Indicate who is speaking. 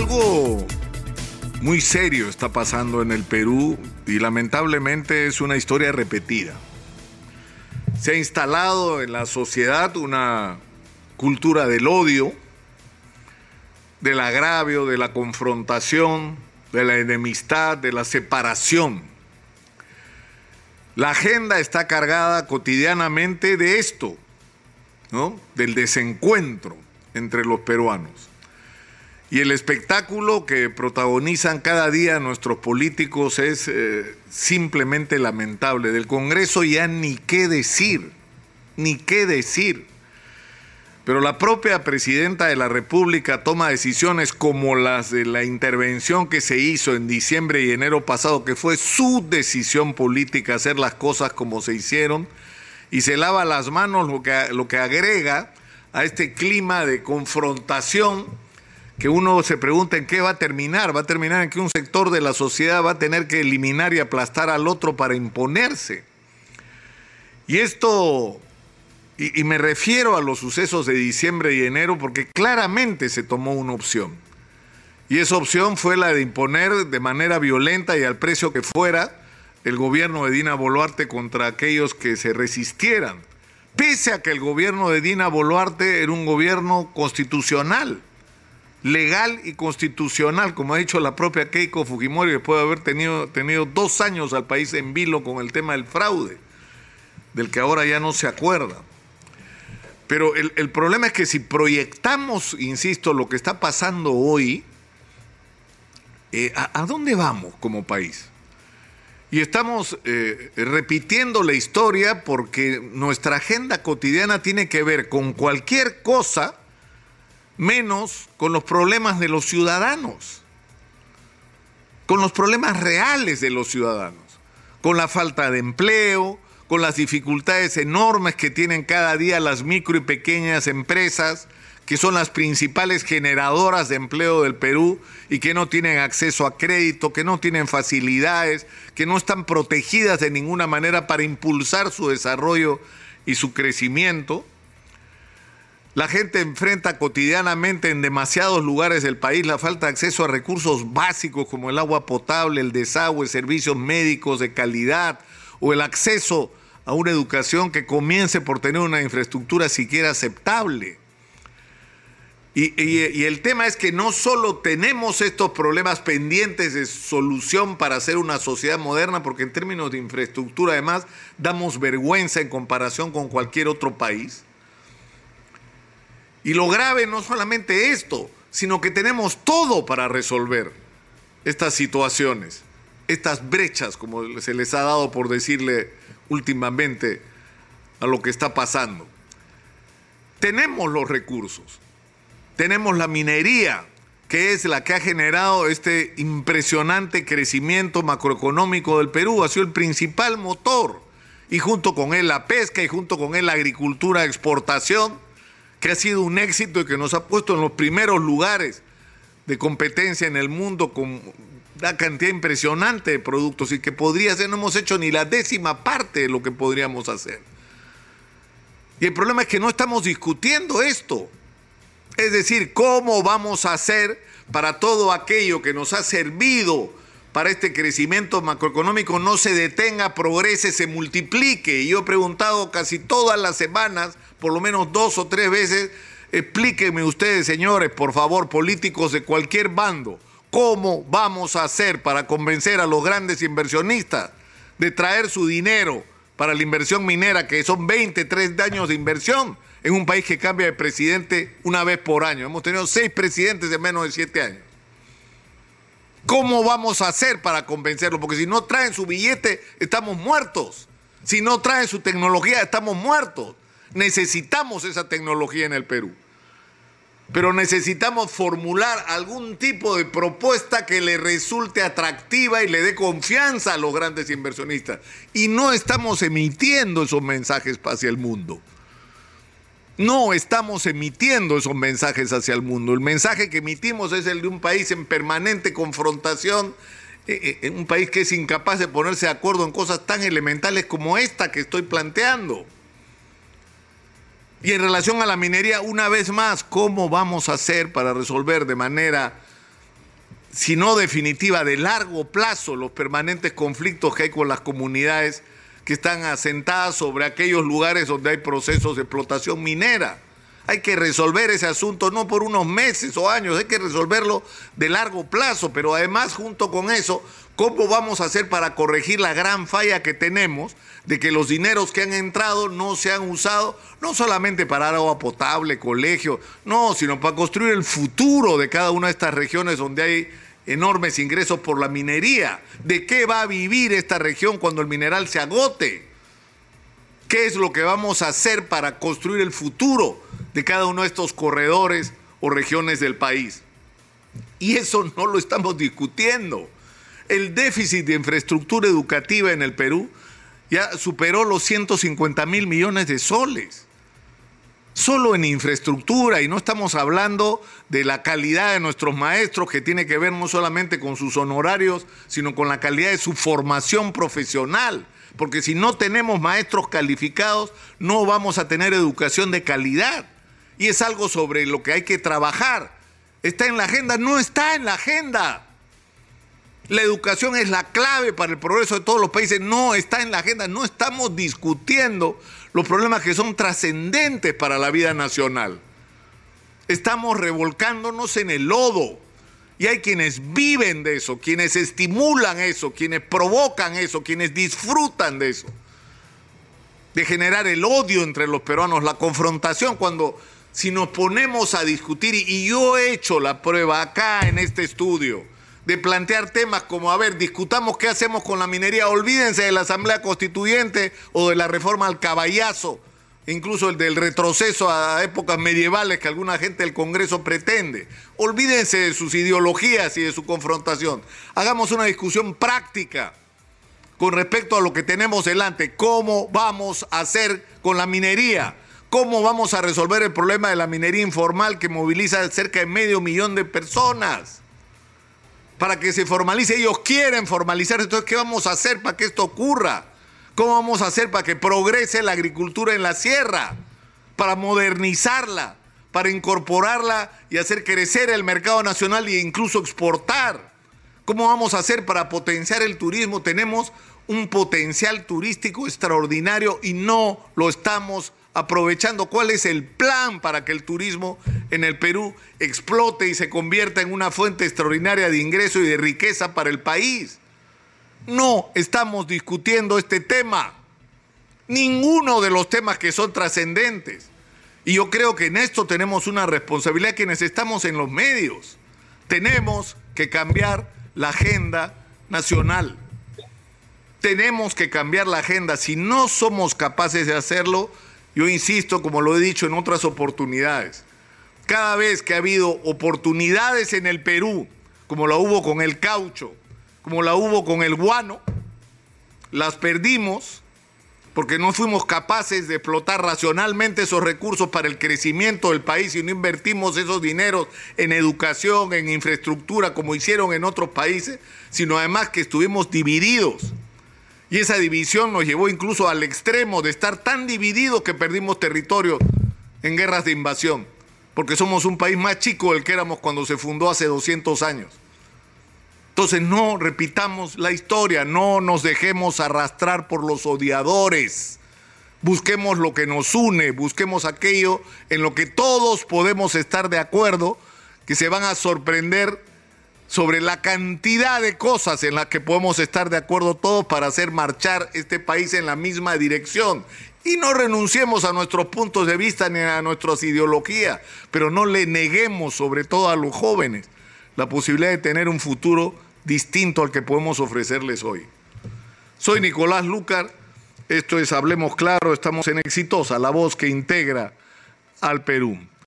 Speaker 1: Algo muy serio está pasando en el Perú y lamentablemente es una historia repetida. Se ha instalado en la sociedad una cultura del odio, del agravio, de la confrontación, de la enemistad, de la separación. La agenda está cargada cotidianamente de esto, ¿no? Del desencuentro entre los peruanos. Y el espectáculo que protagonizan cada día nuestros políticos es eh, simplemente lamentable. Del Congreso ya ni qué decir, ni qué decir. Pero la propia presidenta de la República toma decisiones como las de la intervención que se hizo en diciembre y enero pasado, que fue su decisión política hacer las cosas como se hicieron, y se lava las manos, lo que, lo que agrega a este clima de confrontación que uno se pregunta en qué va a terminar. Va a terminar en que un sector de la sociedad va a tener que eliminar y aplastar al otro para imponerse. Y esto, y, me refiero a los sucesos de diciembre y enero porque claramente se tomó una opción. Y esa opción fue la de imponer de manera violenta y al precio que fuera el gobierno de Dina Boluarte contra aquellos que se resistieran. Pese a que el gobierno de Dina Boluarte era un gobierno constitucional legal y constitucional, como ha dicho la propia Keiko Fujimori, después de haber tenido, tenido dos años al país en vilo con el tema del fraude, del que ahora ya no se acuerda. Pero el, problema es que si proyectamos, insisto, lo que está pasando hoy, eh, ¿a, dónde vamos como país? Y estamos eh, repitiendo la historia porque nuestra agenda cotidiana tiene que ver con cualquier cosa menos con los problemas de los ciudadanos, con los problemas reales de los ciudadanos, con la falta de empleo, con las dificultades enormes que tienen cada día las micro y pequeñas empresas, que son las principales generadoras de empleo del Perú y que no tienen acceso a crédito, que no tienen facilidades, que no están protegidas de ninguna manera para impulsar su desarrollo y su crecimiento. La gente enfrenta cotidianamente en demasiados lugares del país la falta de acceso a recursos básicos como el agua potable, el desagüe, servicios médicos de calidad o el acceso a una educación que comience por tener una infraestructura siquiera aceptable. Y, el tema es que no solo tenemos estos problemas pendientes de solución para hacer una sociedad moderna, porque en términos de infraestructura además damos vergüenza en comparación con cualquier otro país, y lo grave no solamente esto, sino que tenemos todo para resolver estas situaciones, estas brechas, como se les ha dado por decirle últimamente a lo que está pasando. Tenemos los recursos, tenemos la minería, que es la que ha generado este impresionante crecimiento macroeconómico del Perú, ha sido el principal motor, y junto con él la pesca y junto con él la agricultura exportación que ha sido un éxito y que nos ha puesto en los primeros lugares de competencia en el mundo con una cantidad impresionante de productos y que podría ser, no hemos hecho ni la décima parte de lo que podríamos hacer. Y el problema es que no estamos discutiendo esto. Es decir, cómo vamos a hacer para todo aquello que nos ha servido para este crecimiento macroeconómico no se detenga, progrese, se multiplique. Y yo he preguntado casi todas las semanas por lo menos dos o tres veces, explíquenme ustedes, señores, por favor, políticos de cualquier bando, cómo vamos a hacer para convencer a los grandes inversionistas de traer su dinero para la inversión minera, que son 23 años de inversión en un país que cambia de presidente una vez por año. Hemos tenido seis presidentes en menos de siete años. ¿Cómo vamos a hacer para convencerlos? Porque si no traen su billete, estamos muertos. Si no traen su tecnología, estamos muertos. Necesitamos esa tecnología en el Perú. Pero necesitamos formular algún tipo de propuesta que le resulte atractiva y le dé confianza a los grandes inversionistas. Y no estamos emitiendo esos mensajes hacia el mundo. No estamos emitiendo esos mensajes hacia el mundo. El mensaje que emitimos es el de un país en permanente confrontación, eh, eh, un país que es incapaz de ponerse de acuerdo en cosas tan elementales como esta que estoy planteando. Y en relación a la minería, una vez más, ¿cómo vamos a hacer para resolver de manera si no definitiva, de largo plazo, los permanentes conflictos que hay con las comunidades que están asentadas sobre aquellos lugares donde hay procesos de explotación minera. Hay que resolver ese asunto no por unos meses o años, hay que resolverlo de largo plazo, pero además junto con eso, ¿cómo vamos a hacer para corregir la gran falla que tenemos de que los dineros que han entrado no se han usado no solamente para agua potable, colegio, no, sino para construir el futuro de cada una de estas regiones donde hay enormes ingresos por la minería? ¿De qué va a vivir esta región cuando el mineral se agote? ¿Qué es lo que vamos a hacer para construir el futuro de cada uno de estos corredores o regiones del país? Y eso no lo estamos discutiendo. El déficit de infraestructura educativa en el Perú ya superó los 150 mil millones de soles. Solo en infraestructura, y no estamos hablando de la calidad de nuestros maestros, que tiene que ver no solamente con sus honorarios, sino con la calidad de su formación profesional porque si no tenemos maestros calificados, no vamos a tener educación de calidad. Y es algo sobre lo que hay que trabajar. ¿Está en la agenda? No está en la agenda. La educación es la clave para el progreso de todos los países. No está en la agenda. No estamos discutiendo los problemas que son trascendentes para la vida nacional. Estamos revolcándonos en el lodo y hay quienes viven de eso, quienes estimulan eso, quienes provocan eso, quienes disfrutan de eso. De generar el odio entre los peruanos, la confrontación, cuando si nos ponemos a discutir, y yo he hecho la prueba acá en este estudio, de plantear temas como, a ver, discutamos qué hacemos con la minería, olvídense de la Asamblea Constituyente o de la reforma al caballazo, incluso el del retroceso a épocas medievales que alguna gente del Congreso pretende. Olvídense de sus ideologías y de su confrontación. Hagamos una discusión práctica con respecto a lo que tenemos delante. ¿Cómo vamos a hacer con la minería? ¿Cómo vamos a resolver el problema de la minería informal que moviliza cerca de medio millón de personas? Para que se formalice, ellos quieren formalizarse. Entonces, ¿qué vamos a hacer para que esto ocurra? ¿Cómo vamos a hacer para que progrese la agricultura en la sierra? Para modernizarla, para incorporarla y hacer crecer el mercado nacional e incluso exportar. ¿Cómo vamos a hacer para potenciar el turismo? Tenemos un potencial turístico extraordinario y no lo estamos aprovechando. ¿Cuál es el plan para que el turismo en el Perú explote y se convierta en una fuente extraordinaria de ingreso y de riqueza para el país? no estamos discutiendo este tema. Ninguno de los temas que son trascendentes. Y yo creo que en esto tenemos una responsabilidad quienes estamos en los medios. Tenemos que cambiar la agenda nacional. Tenemos que cambiar la agenda. Si no somos capaces de hacerlo, yo insisto, como lo he dicho en otras oportunidades, cada vez que ha habido oportunidades en el Perú, como la hubo con el caucho, como la hubo con el guano, las perdimos porque no fuimos capaces de explotar racionalmente esos recursos para el crecimiento del país y no invertimos esos dineros en educación, en infraestructura, como hicieron en otros países, sino además que estuvimos divididos. Y esa división nos llevó incluso al extremo de estar tan divididos que perdimos territorio en guerras de invasión, porque somos un país más chico del que éramos cuando se fundó hace 200 años. Entonces no repitamos la historia, no nos dejemos arrastrar por los odiadores. Busquemos lo que nos une, busquemos aquello en lo que todos podemos estar de acuerdo, que se van a sorprender sobre la cantidad de cosas en las que podemos estar de acuerdo todos para hacer marchar este país en la misma dirección. Y no renunciemos a nuestros puntos de vista ni a nuestras ideologías, pero no le neguemos, sobre todo a los jóvenes, la posibilidad de tener un futuro distinto al que podemos ofrecerles hoy. Soy Nicolás Lucar, esto es Hablemos Claro, estamos en Exitosa, la voz que integra al Perú.